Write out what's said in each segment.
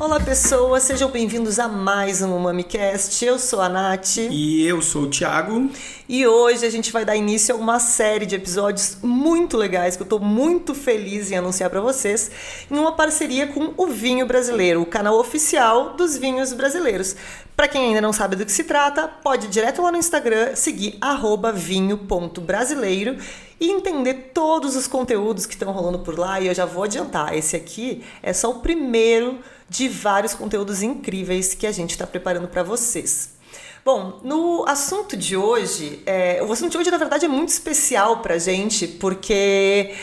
Olá pessoas, sejam bem-vindos a mais um MamiCast. Eu sou a Nath. E eu sou o Thiago. E hoje a gente vai dar início a uma série de episódios muito legais que eu estou muito feliz em anunciar para vocês, em uma parceria com o Vinho Brasileiro, o canal oficial dos vinhos brasileiros. Para quem ainda não sabe do que se trata, pode ir direto lá no Instagram, seguir vinho.brasileiro e entender todos os conteúdos que estão rolando por lá. E eu já vou adiantar, esse aqui é só o primeiro de vários conteúdos incríveis que a gente está preparando para vocês. Bom, no assunto de hoje, é, o assunto de hoje na verdade é muito especial pra gente, porque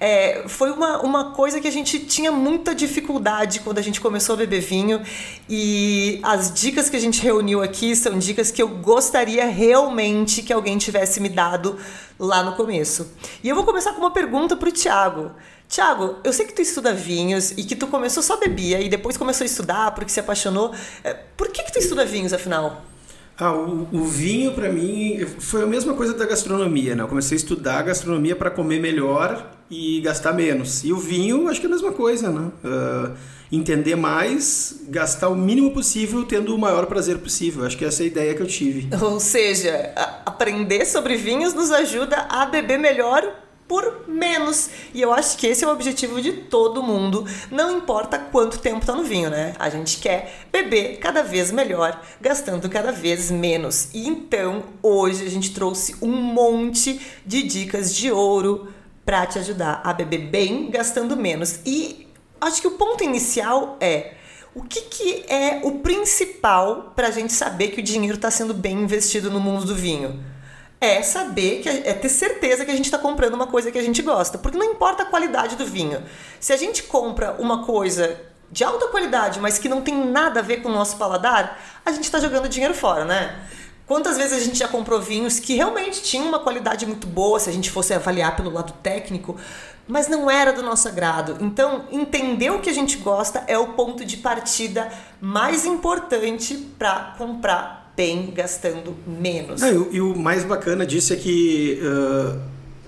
é, foi uma, uma coisa que a gente tinha muita dificuldade quando a gente começou a beber vinho e as dicas que a gente reuniu aqui são dicas que eu gostaria realmente que alguém tivesse me dado lá no começo. E eu vou começar com uma pergunta pro Thiago. Tiago, eu sei que tu estuda vinhos e que tu começou só bebia e depois começou a estudar porque se apaixonou. É, por que, que tu estuda vinhos, afinal? Ah, o, o vinho para mim foi a mesma coisa da gastronomia, né? Eu comecei a estudar gastronomia para comer melhor e gastar menos. E o vinho, acho que é a mesma coisa, né? Uh, entender mais, gastar o mínimo possível, tendo o maior prazer possível. Acho que essa é a ideia que eu tive. Ou seja, aprender sobre vinhos nos ajuda a beber melhor por menos. E eu acho que esse é o objetivo de todo mundo, não importa quanto tempo tá no vinho, né? A gente quer beber cada vez melhor, gastando cada vez menos. E então, hoje a gente trouxe um monte de dicas de ouro para te ajudar a beber bem, gastando menos. E acho que o ponto inicial é o que, que é o principal para a gente saber que o dinheiro está sendo bem investido no mundo do vinho? É saber que é ter certeza que a gente está comprando uma coisa que a gente gosta, porque não importa a qualidade do vinho. Se a gente compra uma coisa de alta qualidade, mas que não tem nada a ver com o nosso paladar, a gente está jogando dinheiro fora, né? Quantas vezes a gente já comprou vinhos que realmente tinham uma qualidade muito boa, se a gente fosse avaliar pelo lado técnico, mas não era do nosso agrado. Então, entender o que a gente gosta é o ponto de partida mais importante para comprar bem gastando menos. É, e, o mais bacana disso é que uh,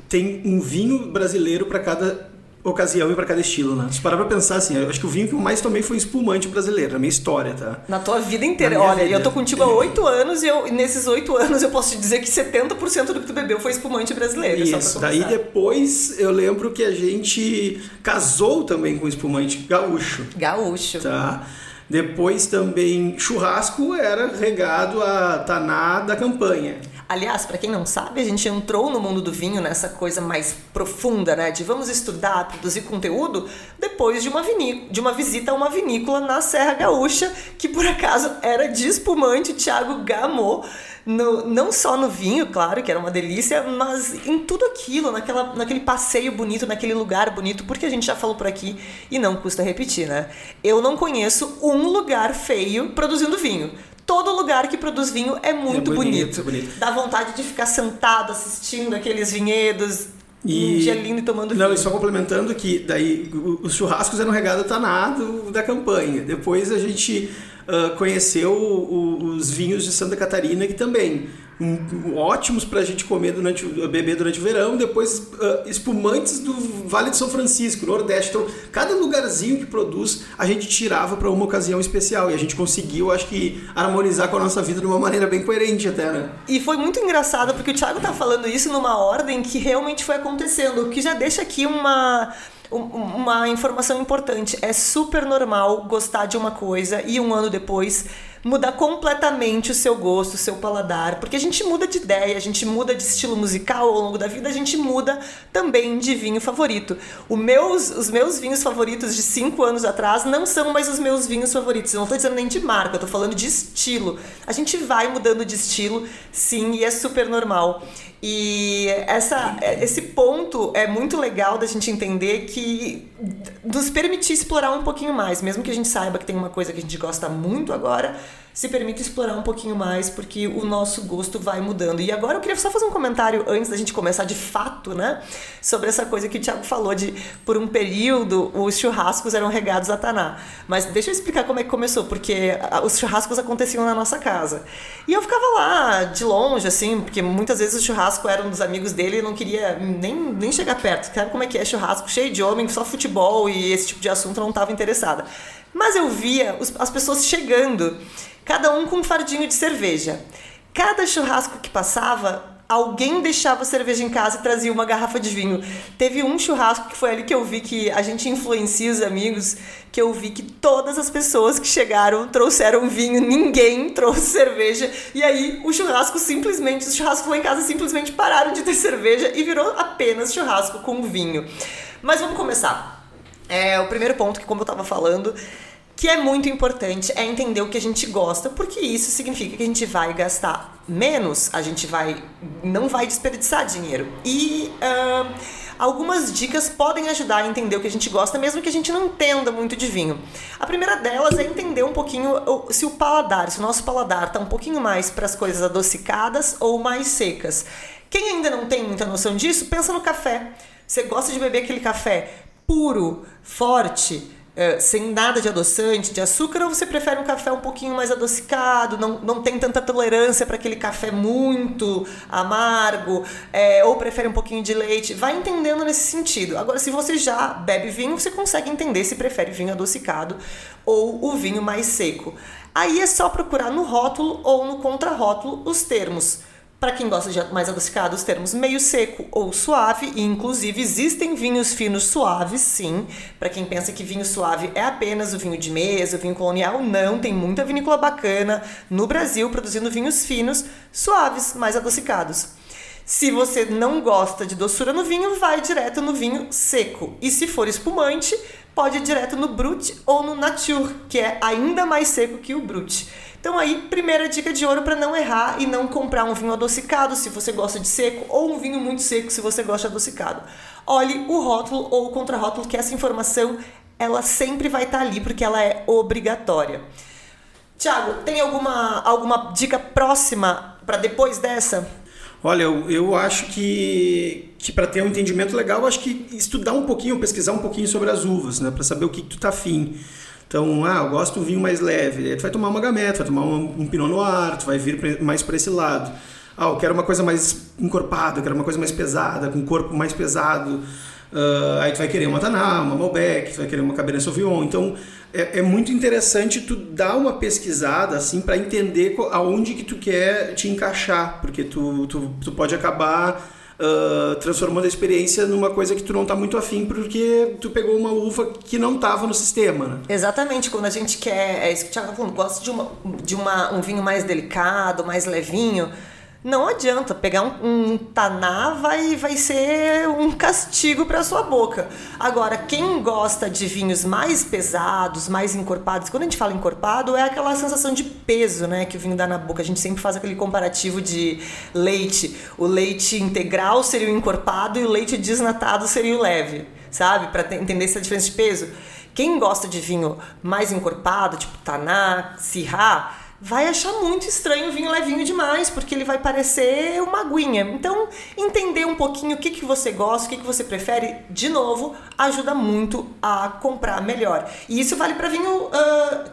tem um vinho brasileiro para cada ocasião e para cada estilo, né? Se parar pra pensar assim, eu acho que o vinho que eu mais tomei foi espumante brasileiro, na minha história, tá? Na tua vida inteira. Olha, vida. eu tô contigo há oito anos e eu, nesses oito anos eu posso te dizer que 70% do que tu bebeu foi espumante brasileiro. Isso, daí depois eu lembro que a gente casou também com espumante gaúcho. Gaúcho. Tá? Depois também churrasco era regado a taná da campanha. Aliás, para quem não sabe, a gente entrou no mundo do vinho nessa coisa mais profunda, né? De vamos estudar, produzir conteúdo depois de uma, de uma visita a uma vinícola na Serra Gaúcha, que por acaso era de espumante Thiago Gamot no, não só no vinho, claro, que era uma delícia, mas em tudo aquilo, naquela, naquele passeio bonito, naquele lugar bonito, porque a gente já falou por aqui e não custa repetir, né? Eu não conheço um lugar feio produzindo vinho. Todo lugar que produz vinho é muito, é bonito, bonito. bonito. Dá vontade de ficar sentado assistindo aqueles vinhedos, e, um dia lindo tomando vinho. Não, e só complementando que daí os churrascos eram regados a taná da campanha. Depois a gente uh, conheceu o, os vinhos de Santa Catarina, que também um, ótimos para a gente comer durante beber durante o verão, depois uh, espumantes do Vale de São Francisco, Nordeste. Então, cada lugarzinho que produz, a gente tirava para uma ocasião especial e a gente conseguiu, acho que, harmonizar com a nossa vida de uma maneira bem coerente até, né? E foi muito engraçado porque o Thiago tá falando isso numa ordem que realmente foi acontecendo, o que já deixa aqui uma uma informação importante. É super normal gostar de uma coisa e um ano depois mudar completamente o seu gosto, o seu paladar, porque a gente muda de ideia, a gente muda de estilo musical ao longo da vida, a gente muda também de vinho favorito. O meus, os meus vinhos favoritos de cinco anos atrás não são mais os meus vinhos favoritos. Eu não estou dizendo nem de marca, tô falando de estilo. A gente vai mudando de estilo, sim, e é super normal. E essa, esse ponto é muito legal da gente entender que nos permitir explorar um pouquinho mais, mesmo que a gente saiba que tem uma coisa que a gente gosta muito agora, se permite explorar um pouquinho mais, porque o nosso gosto vai mudando. E agora eu queria só fazer um comentário antes da gente começar de fato, né? Sobre essa coisa que o Thiago falou de, por um período, os churrascos eram regados a Taná. Mas deixa eu explicar como é que começou, porque os churrascos aconteciam na nossa casa. E eu ficava lá, de longe, assim, porque muitas vezes o churrasco era um dos amigos dele e não queria nem, nem chegar perto. Sabe como é que é churrasco? Cheio de homem, só futebol e esse tipo de assunto não estava interessada. Mas eu via os, as pessoas chegando cada um com um fardinho de cerveja. Cada churrasco que passava, alguém deixava cerveja em casa e trazia uma garrafa de vinho. Teve um churrasco que foi ali que eu vi que a gente influencia os amigos, que eu vi que todas as pessoas que chegaram trouxeram vinho, ninguém trouxe cerveja. E aí o churrasco simplesmente, os churrascos lá em casa simplesmente pararam de ter cerveja e virou apenas churrasco com vinho. Mas vamos começar. É, o primeiro ponto que como eu estava falando, que é muito importante é entender o que a gente gosta, porque isso significa que a gente vai gastar menos, a gente vai não vai desperdiçar dinheiro. E uh, algumas dicas podem ajudar a entender o que a gente gosta, mesmo que a gente não entenda muito de vinho. A primeira delas é entender um pouquinho se o paladar, se o nosso paladar está um pouquinho mais para as coisas adocicadas ou mais secas. Quem ainda não tem muita noção disso, pensa no café. Você gosta de beber aquele café puro, forte, é, sem nada de adoçante, de açúcar, ou você prefere um café um pouquinho mais adocicado, não, não tem tanta tolerância para aquele café muito amargo, é, ou prefere um pouquinho de leite? Vai entendendo nesse sentido. Agora, se você já bebe vinho, você consegue entender se prefere vinho adocicado ou o vinho mais seco. Aí é só procurar no rótulo ou no contrarótulo os termos. Para quem gosta de mais adocicado, os termos meio seco ou suave, e inclusive existem vinhos finos suaves, sim. Para quem pensa que vinho suave é apenas o vinho de mesa, o vinho colonial, não. Tem muita vinícola bacana no Brasil produzindo vinhos finos, suaves, mais adocicados. Se você não gosta de doçura no vinho, vai direto no vinho seco. E se for espumante, pode ir direto no Brut ou no Nature, que é ainda mais seco que o Brut. Então aí, primeira dica de ouro para não errar e não comprar um vinho adocicado se você gosta de seco ou um vinho muito seco se você gosta de adocicado. Olhe o rótulo ou o contrarótulo que essa informação ela sempre vai estar tá ali porque ela é obrigatória. Tiago, tem alguma, alguma dica próxima para depois dessa? Olha, eu, eu acho que, que para ter um entendimento legal, acho que estudar um pouquinho, pesquisar um pouquinho sobre as uvas, né, para saber o que, que tu tá afim. Então, ah, eu gosto do vinho mais leve. Aí tu vai tomar uma gamete, vai tomar um, um Pinot Noir, tu vai vir mais para esse lado. Ah, eu quero uma coisa mais encorpada, eu quero uma coisa mais pesada, com corpo mais pesado. Uh, aí tu vai querer uma Taná, uma Malbec, tu vai querer uma Cabernet Sauvignon. Então, é, é muito interessante tu dar uma pesquisada, assim, para entender aonde que tu quer te encaixar. Porque tu, tu, tu pode acabar uh, transformando a experiência numa coisa que tu não tá muito afim porque tu pegou uma uva que não tava no sistema, né? Exatamente, quando a gente quer, é isso que o Thiago tá falando, gosta de, uma, de uma, um vinho mais delicado, mais levinho, não adianta pegar um, um taná vai vai ser um castigo para sua boca. Agora, quem gosta de vinhos mais pesados, mais encorpados, quando a gente fala encorpado é aquela sensação de peso, né, que o vinho dá na boca. A gente sempre faz aquele comparativo de leite. O leite integral seria o encorpado e o leite desnatado seria o leve, sabe? Para entender essa diferença de peso. Quem gosta de vinho mais encorpado, tipo taná, sirá, vai achar muito estranho o vinho levinho demais, porque ele vai parecer uma aguinha. Então, entender um pouquinho o que, que você gosta, o que, que você prefere, de novo, ajuda muito a comprar melhor. E isso vale para vinho uh,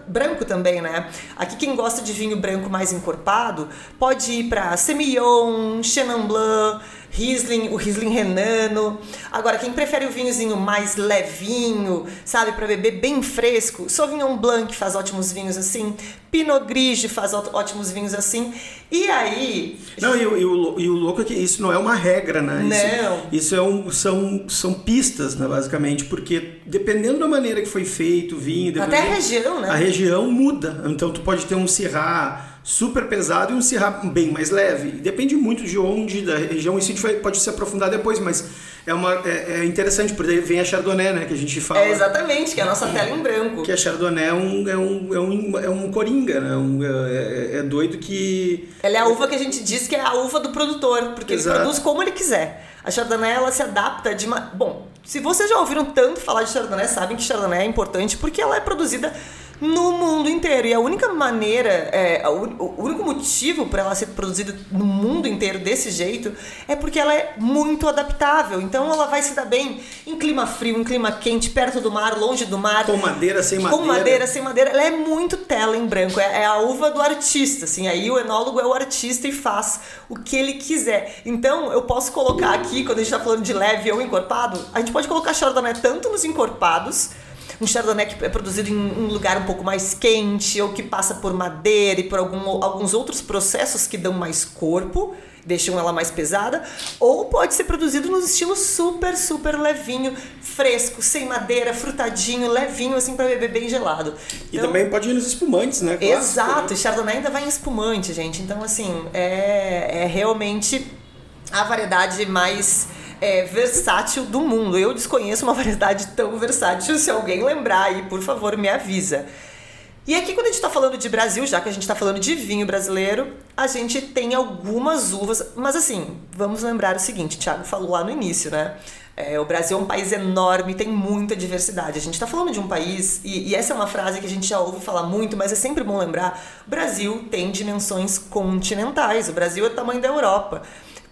branco também, né? Aqui quem gosta de vinho branco mais encorpado pode ir para Semillon, Chenin Blanc, Riesling, o Riesling Renano. Agora, quem prefere o vinhozinho mais levinho, sabe, para beber bem fresco, Sauvignon Blanc faz ótimos vinhos assim, Pinot Grigio faz ótimos vinhos assim. E aí. Não, e, e, o, e o louco é que isso não é uma regra, né? Não. Isso, isso é um, são, são pistas, né, basicamente, porque dependendo da maneira que foi feito o vinho. Até a região, né? A região muda. Então, tu pode ter um Syrah super pesado e um Syrah bem mais leve. Depende muito de onde, da região, isso a gente vai, pode se aprofundar depois, mas é, uma, é, é, interessante, porque vem a Chardonnay, né, que a gente fala. É exatamente, que é a nossa tela em branco. Que a Chardonnay é um, é um, é um, é um coringa, né, um, é, é, é doido que... Ela é a uva que a gente diz que é a uva do produtor, porque Exato. ele produz como ele quiser. A Chardonnay, ela se adapta de uma... Bom, se vocês já ouviram tanto falar de Chardonnay, sabem que Chardonnay é importante porque ela é produzida no mundo inteiro. E a única maneira, é, o único motivo para ela ser produzida no mundo inteiro desse jeito é porque ela é muito adaptável. Então ela vai se dar bem em clima frio, em clima quente, perto do mar, longe do mar. Com madeira, sem madeira. Com madeira, sem madeira. Ela é muito tela em branco. É, é a uva do artista, assim. Aí o enólogo é o artista e faz o que ele quiser. Então eu posso colocar aqui, quando a gente está falando de leve ou encorpado, a gente pode colocar Chardonnay tanto nos encorpados um chardonnay que é produzido em um lugar um pouco mais quente ou que passa por madeira e por algum, alguns outros processos que dão mais corpo, deixam ela mais pesada, ou pode ser produzido no estilo super, super levinho, fresco, sem madeira, frutadinho, levinho, assim, para beber bem gelado. Então, e também pode ir nos espumantes, né? Clássico, exato, né? Chardonnay ainda vai em espumante, gente. Então, assim, é, é realmente a variedade mais é, versátil do mundo. Eu desconheço uma variedade tão versátil. Se alguém lembrar aí, por favor, me avisa. E aqui, quando a gente está falando de Brasil, já que a gente está falando de vinho brasileiro, a gente tem algumas uvas. Mas assim, vamos lembrar o seguinte: o Thiago falou lá no início, né? É, o Brasil é um país enorme, tem muita diversidade. A gente está falando de um país, e, e, essa é uma frase que a gente já ouve falar muito, mas é sempre bom lembrar: o Brasil tem dimensões continentais, o Brasil é o tamanho da Europa.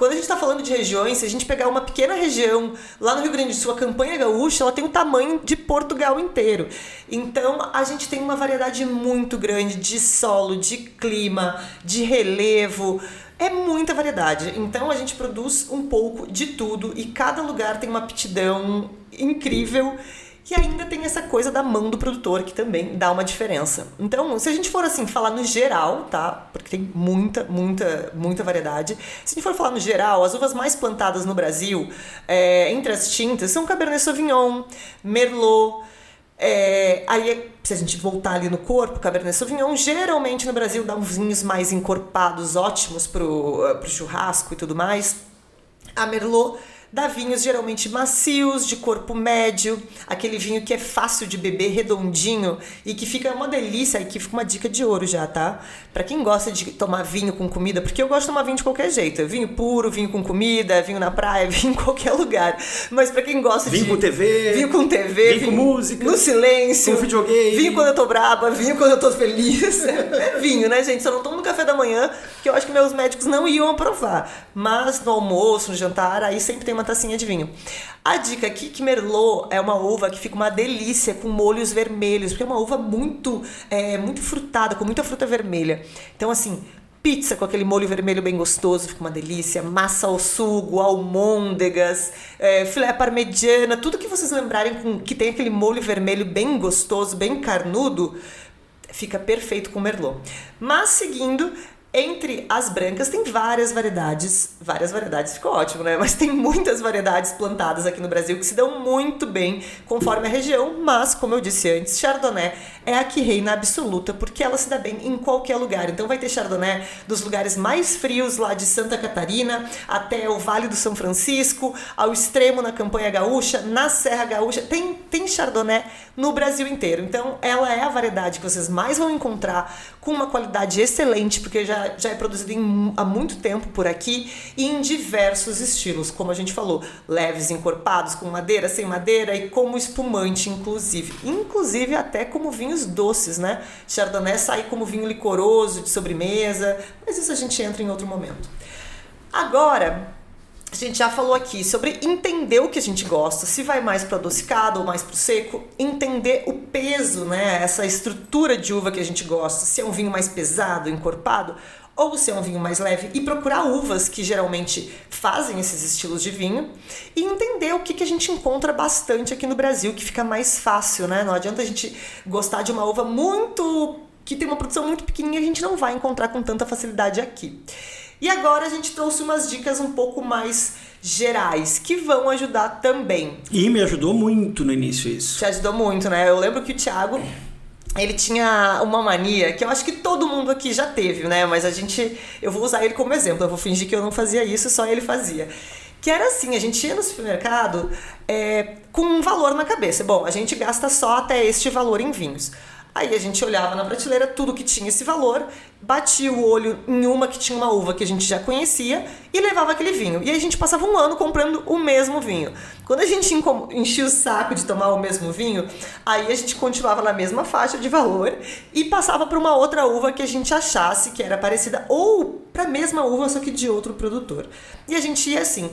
Quando a gente está falando de regiões, se a gente pegar uma pequena região lá no Rio Grande do Sul, a campanha gaúcha, ela tem o tamanho de Portugal inteiro. Então a gente tem uma variedade muito grande de solo, de clima, de relevo. É muita variedade. Então a gente produz um pouco de tudo e cada lugar tem uma aptidão incrível que ainda tem essa coisa da mão do produtor que também dá uma diferença. Então, se a gente for assim falar no geral, tá? Porque tem muita, muita, muita variedade. Se a gente for falar no geral, as uvas mais plantadas no Brasil, é, entre as tintas, são Cabernet Sauvignon, Merlot. É, aí, se a gente voltar ali no corpo, Cabernet Sauvignon, geralmente no Brasil dá uns vinhos mais encorpados, ótimos pro, pro churrasco e tudo mais. A Merlot Dá vinhos geralmente macios, de corpo médio, aquele vinho que é fácil de beber, redondinho e que fica uma delícia e que fica uma dica de ouro já, tá? Para quem gosta de tomar vinho com comida, porque eu gosto de tomar vinho de qualquer jeito, vinho puro, vinho com comida, vinho na praia, vinho em qualquer lugar. Mas para quem gosta vinho de com TV, vinho com TV, vinho, com música, no silêncio, com videogame, vinho quando eu tô braba, vinho quando eu tô feliz. é vinho, né, gente? Só não tomo no café da manhã, que eu acho que meus médicos não iam aprovar. Mas no almoço, no jantar, aí sempre tem uma tacinha de vinho. A dica aqui que Merlot é uma uva que fica uma delícia com molhos vermelhos, porque é uma uva muito, é, muito frutada, com muita fruta vermelha. Então, assim, pizza com aquele molho vermelho bem gostoso, fica uma delícia. Massa ao sugo, almôndegas, é, filé parmegiana, tudo que vocês lembrarem com, que tem aquele molho vermelho bem gostoso, bem carnudo, fica perfeito com Merlot. Mas seguindo, entre as brancas tem várias variedades, várias variedades ficou ótimo, né? Mas tem muitas variedades plantadas aqui no Brasil que se dão muito bem conforme a região, mas como eu disse antes, Chardonnay é a que reina absoluta porque ela se dá bem em qualquer lugar. Então vai ter Chardonnay dos lugares mais frios lá de Santa Catarina até o Vale do São Francisco, ao extremo na Campanha Gaúcha, na Serra Gaúcha, tem tem Chardonnay no Brasil inteiro. Então ela é a variedade que vocês mais vão encontrar com uma qualidade excelente, porque já já, é produzido em, há muito tempo por aqui e em diversos estilos, como a gente falou, leves, encorpados, com madeira, sem madeira e como espumante, inclusive. Inclusive até como vinhos doces, né? Chardonnay sai como vinho licoroso de sobremesa, mas isso a gente entra em outro momento. Agora, a gente já falou aqui sobre entender o que a gente gosta, se vai mais para adocicado ou mais para seco, entender o peso, né, essa estrutura de uva que a gente gosta, se é um vinho mais pesado, encorpado, ou se é um vinho mais leve, e procurar uvas que geralmente fazem esses estilos de vinho e entender o que, que a gente encontra bastante aqui no Brasil, que fica mais fácil, né? Não adianta a gente gostar de uma uva muito que tem uma produção muito pequenininha, a gente não vai encontrar com tanta facilidade aqui. E agora a gente trouxe umas dicas um pouco mais gerais que vão ajudar também. E me ajudou muito no início isso. Te ajudou muito, né? Eu lembro que o Thiago ele tinha uma mania que eu acho que todo mundo aqui já teve, né? Mas a gente. Eu vou usar ele como exemplo, eu vou fingir que eu não fazia isso, só ele fazia. Que era assim, a gente ia no supermercado é, com um valor na cabeça. Bom, a gente gasta só até este valor em vinhos. Aí a gente olhava na prateleira tudo que tinha esse valor, batia o olho em uma que tinha uma uva que a gente já conhecia e levava aquele vinho. E aí a gente passava um ano comprando o mesmo vinho. Quando a gente enchia o saco de tomar o mesmo vinho, aí a gente continuava na mesma faixa de valor e passava para uma outra uva que a gente achasse que era parecida ou para a mesma uva, só que de outro produtor. E a gente ia assim.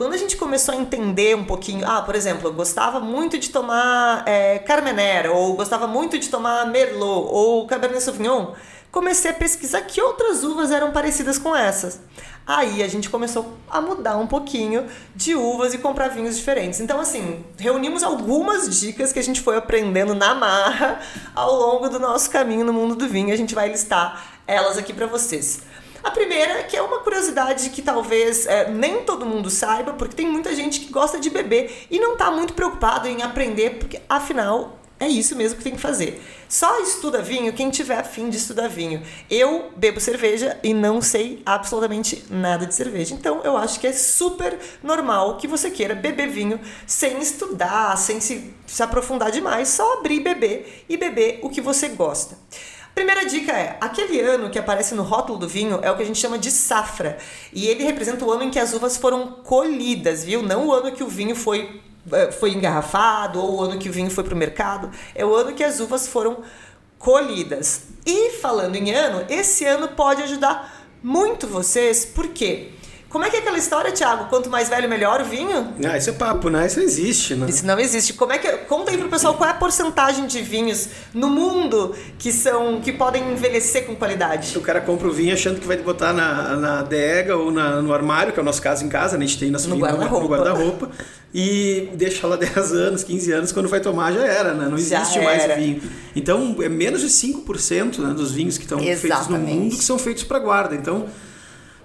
Quando a gente começou a entender um pouquinho, ah, por exemplo, eu gostava muito de tomar é, Carmenère, ou gostava muito de tomar Merlot, ou Cabernet Sauvignon, comecei a pesquisar que outras uvas eram parecidas com essas. Aí a gente começou a mudar um pouquinho de uvas e comprar vinhos diferentes. Então, assim, reunimos algumas dicas que a gente foi aprendendo na marra ao longo do nosso caminho no mundo do vinho. A gente vai listar elas aqui para vocês. A primeira, que é uma curiosidade que talvez é, nem todo mundo saiba, porque tem muita gente que gosta de beber e não está muito preocupado em aprender, porque afinal é isso mesmo que tem que fazer. Só estuda vinho quem tiver afim de estudar vinho. Eu bebo cerveja e não sei absolutamente nada de cerveja. Então eu acho que é super normal que você queira beber vinho sem estudar, sem se, se aprofundar demais, só abrir e beber e beber o que você gosta. Primeira dica é: aquele ano que aparece no rótulo do vinho é o que a gente chama de safra. E ele representa o ano em que as uvas foram colhidas, viu? Não o ano que o vinho foi, foi engarrafado ou o ano que o vinho foi para o mercado. É o ano que as uvas foram colhidas. E falando em ano, esse ano pode ajudar muito vocês, por quê? Como é que é aquela história, Thiago? Quanto mais velho, melhor o vinho? Ah, isso é papo, né? Isso não existe, né? Isso não existe. Como é que conta aí pro pessoal qual é a porcentagem de vinhos no mundo que são que podem envelhecer com qualidade? O cara compra o vinho achando que vai botar na, na adega ou na, no armário, que é o nosso caso em casa, né? a gente tem nosso no vinho guarda-roupa. no guarda-roupa e deixa lá 10 anos, 15 anos, quando vai tomar já era, né? Não existe Já mais era. vinho. Então, é menos de 5% né, dos vinhos que estão feitos no mundo que são feitos para guarda. Então,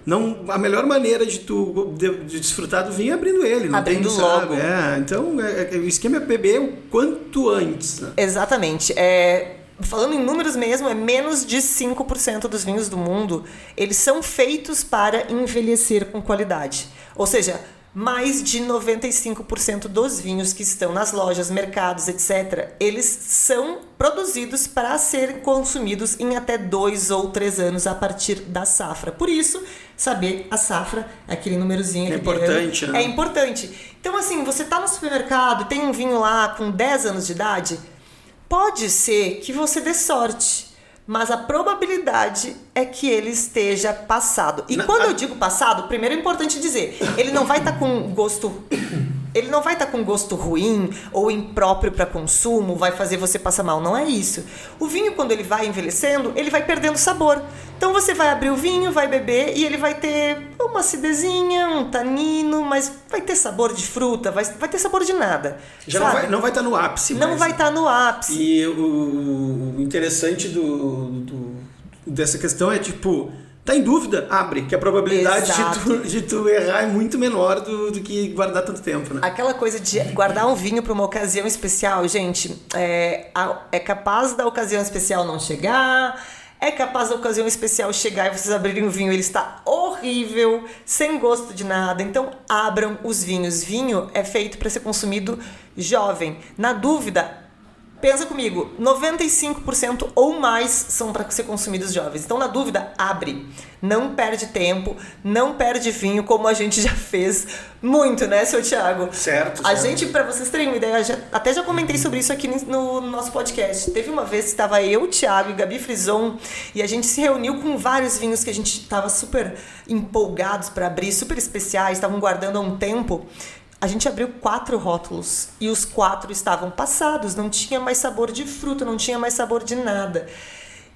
não, a melhor maneira de tu de, de desfrutar do vinho é abrindo ele, não Abrindo tem, logo. É, então, é, é, o esquema é beber o quanto antes. Né? Exatamente. É, falando em números mesmo, é menos de 5% dos vinhos do mundo, eles são feitos para envelhecer com qualidade. Ou seja, mais de 95% dos vinhos que estão nas lojas, mercados, etc., eles são produzidos para serem consumidos em até dois ou três anos a partir da safra. Por isso, saber a safra, aquele númerozinho É importante, ano, né? É importante. Então, assim, você tá no supermercado, tem um vinho lá com 10 anos de idade, pode ser que você dê sorte. Mas a probabilidade é que ele esteja passado. E Na- quando a- eu digo passado, primeiro é importante dizer, ele não vai estar com gosto ele não vai estar com gosto ruim ou impróprio para consumo, vai fazer você passar mal, não é isso. O vinho quando ele vai envelhecendo, ele vai perdendo sabor. Então você vai abrir o vinho, vai beber e ele vai ter uma acidezinha, um tanino, mas vai ter sabor de fruta, vai, vai ter sabor de nada. Já não sabe? vai, não vai estar no ápice Não mais, vai né? estar no ápice. E o, o interessante do, do- dessa questão é tipo, tá em dúvida? Abre, que a probabilidade de tu, de tu errar é muito menor do, do que guardar tanto tempo, né? Aquela coisa de guardar um vinho para uma ocasião especial, gente, é, é capaz da ocasião especial não chegar, é capaz da ocasião especial chegar e vocês abrirem o vinho ele está horrível, sem gosto de nada. Então, abram os vinhos. Vinho é feito para ser consumido jovem. Na dúvida, Pensa comigo, 95% ou mais são para ser consumidos jovens. Então, na dúvida, abre. Não perde tempo, não perde vinho, como a gente já fez muito, né, seu Thiago? Certo, A certo. gente, para vocês terem uma ideia, já- até já comentei sobre isso aqui no, no nosso podcast. Teve uma vez que estava eu, Thiago e Gabi Frison e a gente se reuniu com vários vinhos que a gente estava super empolgados para abrir, super especiais, estavam guardando há um tempo. A gente abriu quatro rótulos e os quatro estavam passados, não tinha mais sabor de fruta, não tinha mais sabor de nada.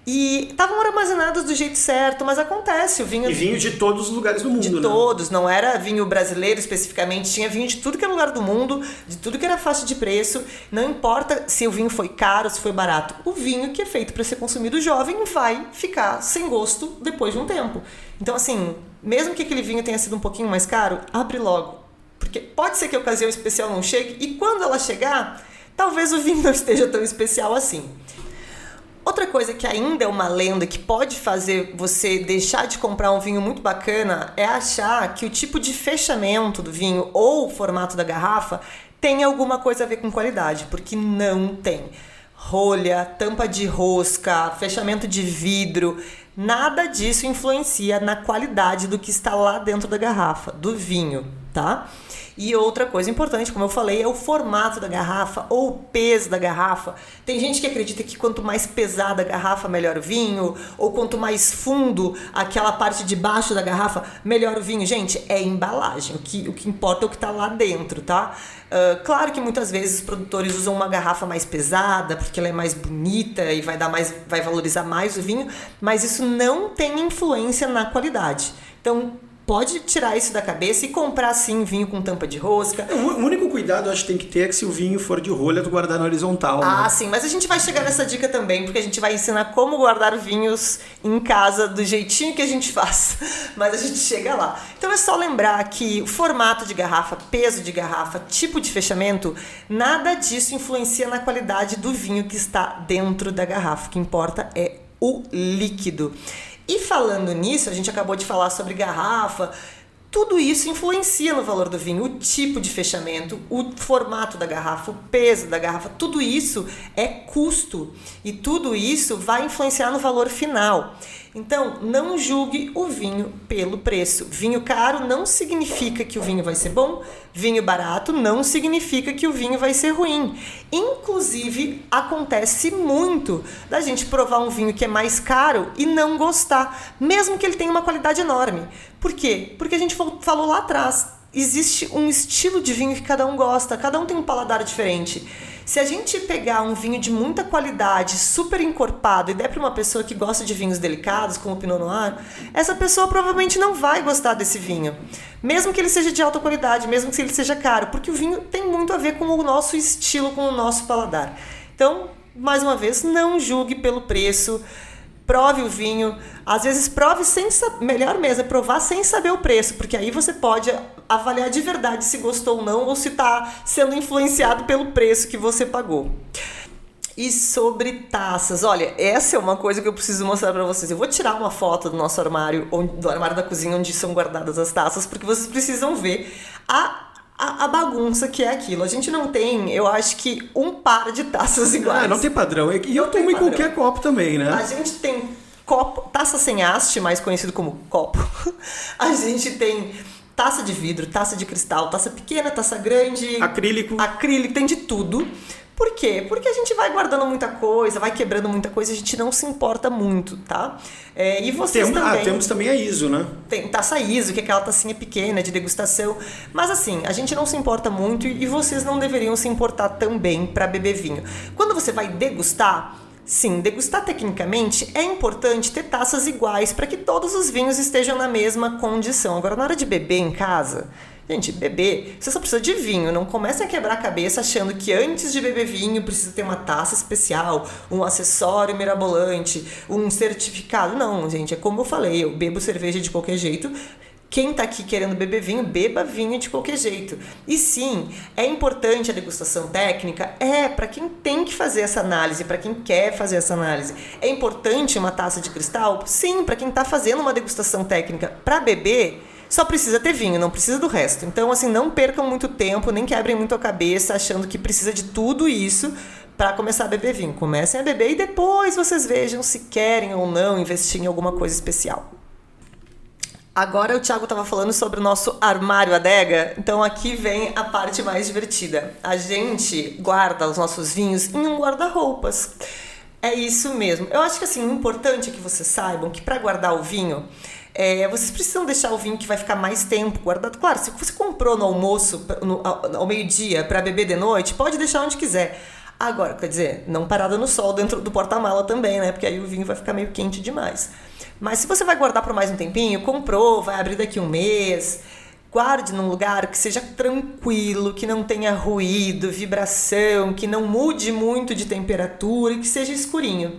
E estavam armazenados do jeito certo, mas acontece, o vinho E vinho de todos os lugares do mundo, de né? todos, não era vinho brasileiro especificamente, tinha vinho de tudo que era lugar do mundo, de tudo que era faixa de preço. Não importa se o vinho foi caro, se foi barato. O vinho que é feito para ser consumido jovem vai ficar sem gosto depois de um tempo. Então, assim, mesmo que aquele vinho tenha sido um pouquinho mais caro, abre logo. Porque pode ser que a ocasião especial não chegue e quando ela chegar, talvez o vinho não esteja tão especial assim. Outra coisa que ainda é uma lenda que pode fazer você deixar de comprar um vinho muito bacana é achar que o tipo de fechamento do vinho ou o formato da garrafa tem alguma coisa a ver com qualidade, porque não tem. rolha, tampa de rosca, fechamento de vidro, nada disso influencia na qualidade do que está lá dentro da garrafa, do vinho, tá? E outra coisa importante, como eu falei, é o formato da garrafa ou o peso da garrafa. Tem gente que acredita que quanto mais pesada a garrafa, melhor o vinho, ou quanto mais fundo aquela parte de baixo da garrafa, melhor o vinho. Gente, é embalagem. O que, o que importa é o que está lá dentro, tá? Uh, claro que muitas vezes os produtores usam uma garrafa mais pesada porque ela é mais bonita e vai dar mais, vai valorizar mais o vinho, mas isso não tem influência na qualidade. Então, pode tirar isso da cabeça e comprar sim vinho com tampa de rosca. O único cuidado eu acho que tem que ter é que se o vinho for de rolha, tu guardar na horizontal. Ah, né? sim, mas a gente vai chegar nessa dica também, porque a gente vai ensinar como guardar vinhos em casa do jeitinho que a gente faz. Mas a gente chega lá. Então é só lembrar que o formato de garrafa, peso de garrafa, tipo de fechamento, nada disso influencia na qualidade do vinho que está dentro da garrafa. O que importa é o líquido. E falando nisso, a gente acabou de falar sobre garrafa. Tudo isso influencia no valor do vinho, o tipo de fechamento, o formato da garrafa, o peso da garrafa, tudo isso é custo e tudo isso vai influenciar no valor final. Então, não julgue o vinho pelo preço. Vinho caro não significa que o vinho vai ser bom, vinho barato não significa que o vinho vai ser ruim. Inclusive, acontece muito da gente provar um vinho que é mais caro e não gostar, mesmo que ele tenha uma qualidade enorme. Por quê? Porque a gente falou lá atrás, existe um estilo de vinho que cada um gosta, cada um tem um paladar diferente. Se a gente pegar um vinho de muita qualidade, super encorpado, e der para uma pessoa que gosta de vinhos delicados, como o Pinot Noir, essa pessoa provavelmente não vai gostar desse vinho. Mesmo que ele seja de alta qualidade, mesmo que ele seja caro, porque o vinho tem muito a ver com o nosso estilo, com o nosso paladar. Então, mais uma vez, não julgue pelo preço prove o vinho. Às vezes prove sem melhor mesmo é provar sem saber o preço, porque aí você pode avaliar de verdade se gostou ou não ou se está sendo influenciado pelo preço que você pagou. E sobre taças, olha, essa é uma coisa que eu preciso mostrar para vocês. Eu vou tirar uma foto do nosso armário, do armário da cozinha onde são guardadas as taças, porque vocês precisam ver a a, a, bagunça que é aquilo. A gente não tem, eu acho que, um par de taças iguais. Ah, não tem padrão. E eu tomo em qualquer copo também, né? A gente tem copo, taça sem haste, mais conhecido como copo. A gente tem taça de vidro, taça de cristal, taça pequena, taça grande. Acrílico. Acrílico, tem de tudo. Por quê? Porque a gente vai guardando muita coisa, vai quebrando muita coisa, a gente não se importa muito, tá? É, e vocês Tem, ah, também. Ah, temos também a ISO, né? Tem taça ISO, que é aquela tacinha pequena de degustação. Mas assim, a gente não se importa muito e vocês não deveriam se importar também para beber vinho. Quando você vai degustar, Sim, degustar tecnicamente é importante ter taças iguais para que todos os vinhos estejam na mesma condição. Agora, na hora de beber em casa, Gente, beber, você só precisa de vinho. Não comecem a quebrar a cabeça achando que antes de beber vinho precisa ter uma taça especial, um acessório mirabolante, um certificado. Não, gente, é como eu falei, eu bebo cerveja de qualquer jeito. Quem está aqui querendo beber vinho, beba vinho de qualquer jeito. E sim, é importante a degustação técnica? É, para quem tem que fazer essa análise, para quem quer fazer essa análise. É importante uma taça de cristal? Sim, para quem está fazendo uma degustação técnica para beber só precisa ter vinho, não precisa do resto. Então, assim, não percam muito tempo, nem quebrem muito a cabeça achando que precisa de tudo isso para começar a beber vinho. Comecem a beber e depois vocês vejam se querem ou não investir em alguma coisa especial. Agora o Thiago estava falando sobre o nosso armário adega, então aqui vem a parte mais divertida. A gente guarda os nossos vinhos em um guarda-roupas. É isso mesmo. Eu acho que assim, o importante é que vocês saibam que para guardar o vinho, é, vocês precisam deixar o vinho que vai ficar mais tempo guardado. Claro, se você comprou no almoço, no, ao, ao meio-dia, para beber de noite, pode deixar onde quiser. Agora, quer dizer, não parada no sol dentro do porta-mala também, né? Porque aí o vinho vai ficar meio quente demais. Mas se você vai guardar por mais um tempinho, comprou, vai abrir daqui um mês, guarde num lugar que seja tranquilo, que não tenha ruído, vibração, que não mude muito de temperatura e que seja escurinho.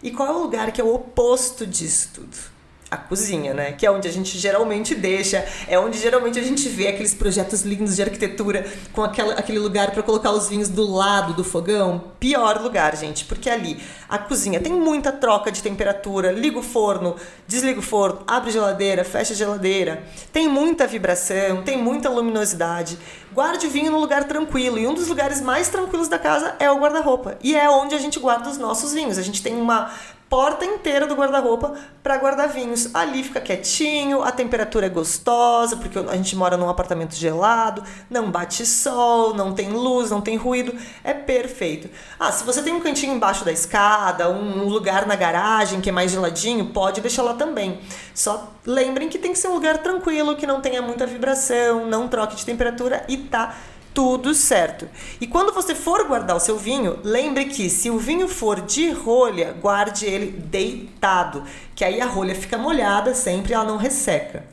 E qual é o lugar que é o oposto disso tudo? A cozinha, né? Que é onde a gente geralmente deixa, é onde geralmente a gente vê aqueles projetos lindos de arquitetura com aquela, aquele lugar para colocar os vinhos do lado do fogão. Pior lugar, gente, porque ali a cozinha tem muita troca de temperatura, liga o forno, desliga o forno, abre geladeira, fecha geladeira, tem muita vibração, tem muita luminosidade. Guarde o vinho no lugar tranquilo e um dos lugares mais tranquilos da casa é o guarda-roupa e é onde a gente guarda os nossos vinhos. A gente tem uma porta inteira do guarda-roupa para guardar vinhos. Ali fica quietinho, a temperatura é gostosa, porque a gente mora num apartamento gelado, não bate sol, não tem luz, não tem ruído, é perfeito. Ah, se você tem um cantinho embaixo da escada, um lugar na garagem que é mais geladinho, pode deixar lá também. Só lembrem que tem que ser um lugar tranquilo, que não tenha muita vibração, não troque de temperatura e tá tudo certo. E quando você for guardar o seu vinho, lembre que se o vinho for de rolha, guarde ele deitado, que aí a rolha fica molhada sempre, ela não resseca.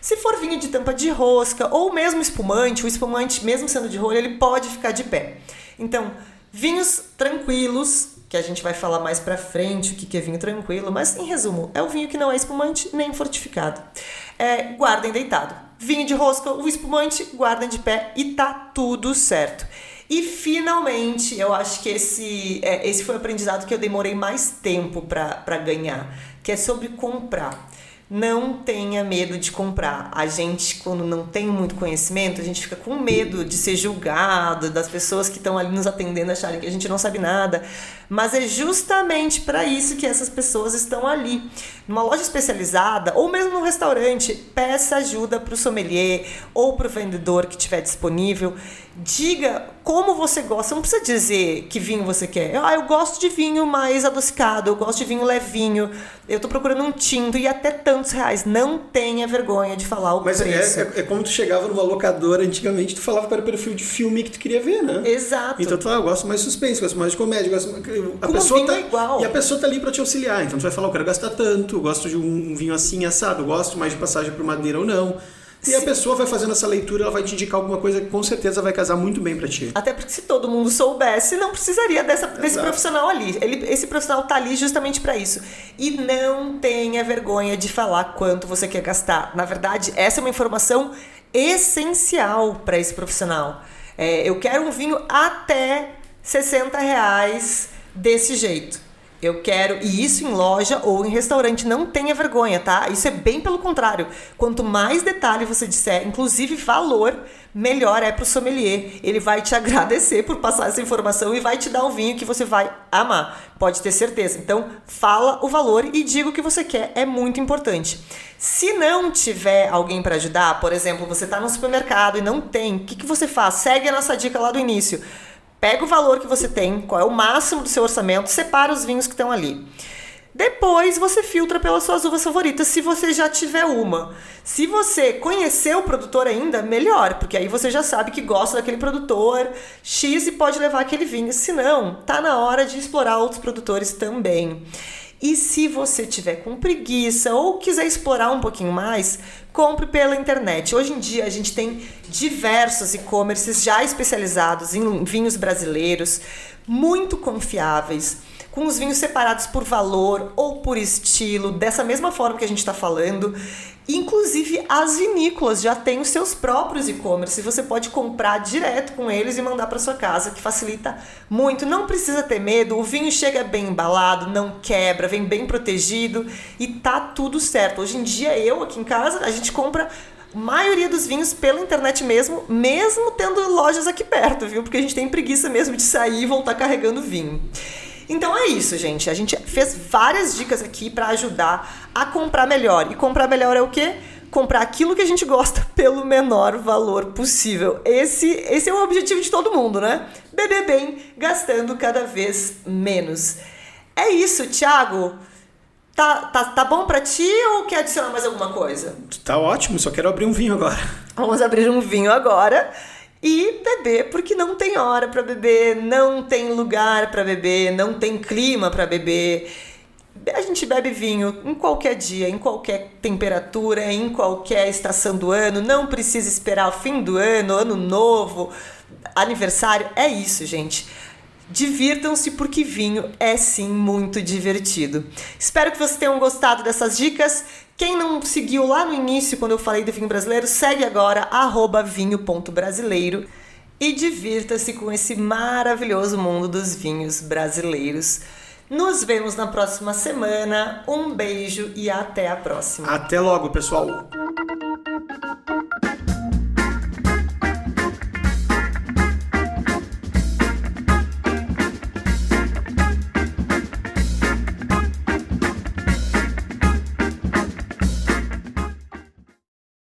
Se for vinho de tampa de rosca ou mesmo espumante, o espumante, mesmo sendo de rolha, ele pode ficar de pé. Então, vinhos tranquilos, que a gente vai falar mais pra frente o que é vinho tranquilo, mas em resumo, é o vinho que não é espumante nem fortificado. É, guardem deitado vinho de rosca, o espumante, guardem de pé e tá tudo certo. E finalmente, eu acho que esse, é, esse foi o aprendizado que eu demorei mais tempo para ganhar, que é sobre comprar não tenha medo de comprar. A gente, quando não tem muito conhecimento, a gente fica com medo de ser julgado, das pessoas que estão ali nos atendendo acharem que a gente não sabe nada. Mas é justamente para isso que essas pessoas estão ali. Numa loja especializada, ou mesmo num restaurante, peça ajuda para o sommelier ou para o vendedor que tiver disponível. Diga como você gosta. Não precisa dizer que vinho você quer. Ah, eu gosto de vinho mais adocicado, eu gosto de vinho levinho, eu estou procurando um tinto e até tantos reais. Não tenha vergonha de falar o Mas é, preço. Mas é, é, como tu chegava numa locadora antigamente, tu falava para o perfil de filme que tu queria ver, né? Exato. Então tu fala, ah, eu gosto mais de suspense, gosto mais de comédia, gosto mais... a Como pessoa vinho tá é igual. e a pessoa tá ali para te auxiliar. Então tu vai falar, eu quero gastar tanto, eu gosto de um vinho assim assado, eu gosto mais de passagem por madeira ou não. E a pessoa vai fazendo essa leitura, ela vai te indicar alguma coisa que com certeza vai casar muito bem para ti. Até porque se todo mundo soubesse, não precisaria dessa, desse profissional ali. Ele, esse profissional tá ali justamente para isso. E não tenha vergonha de falar quanto você quer gastar. Na verdade, essa é uma informação essencial para esse profissional. É, eu quero um vinho até 60 reais desse jeito. Eu quero, e isso em loja ou em restaurante, não tenha vergonha, tá? Isso é bem pelo contrário. Quanto mais detalhe você disser, inclusive valor, melhor é pro sommelier. Ele vai te agradecer por passar essa informação e vai te dar um vinho que você vai amar. Pode ter certeza. Então, fala o valor e diga o que você quer, é muito importante. Se não tiver alguém para ajudar, por exemplo, você está no supermercado e não tem, o que, que você faz? Segue a nossa dica lá do início Pega o valor que você tem, qual é o máximo do seu orçamento, separa os vinhos que estão ali. Depois você filtra pelas suas uvas favoritas, se você já tiver uma. Se você conhecer o produtor ainda, melhor, porque aí você já sabe que gosta daquele produtor X e pode levar aquele vinho. Se não, tá na hora de explorar outros produtores também. E se você tiver com preguiça ou quiser explorar um pouquinho mais, compre pela internet. Hoje em dia a gente tem diversos e-commerces já especializados em vinhos brasileiros, muito confiáveis com os vinhos separados por valor ou por estilo, dessa mesma forma que a gente está falando. Inclusive, as vinícolas já têm os seus próprios e-commerce. Você pode comprar direto com eles e mandar para sua casa, que facilita muito. Não precisa ter medo, o vinho chega bem embalado, não quebra, vem bem protegido e tá tudo certo. Hoje em dia, eu aqui em casa, a gente compra maioria dos vinhos pela internet mesmo, mesmo tendo lojas aqui perto, viu? Porque a gente tem preguiça mesmo de sair e voltar carregando vinho. Então é isso, gente. A gente fez várias dicas aqui para ajudar a comprar melhor. E comprar melhor é o quê? Comprar aquilo que a gente gosta pelo menor valor possível. Esse, esse é o objetivo de todo mundo, né? Beber bem, gastando cada vez menos. É isso, Thiago. Tá, tá, tá bom para ti ou quer adicionar mais alguma coisa? Tá ótimo, só quero abrir um vinho agora. Vamos abrir um vinho agora e beber porque não tem hora para beber, não tem lugar para beber, não tem clima para beber. A gente bebe vinho em qualquer dia, em qualquer temperatura, em qualquer estação do ano, não precisa esperar o fim do ano, ano novo, aniversário. É isso, gente. Divirtam-se porque vinho é sim muito divertido. Espero que vocês tenham gostado dessas dicas. Quem não seguiu lá no início, quando eu falei do vinho brasileiro, segue agora vinho.brasileiro e divirta-se com esse maravilhoso mundo dos vinhos brasileiros. Nos vemos na próxima semana. Um beijo e até a próxima. Até logo, pessoal.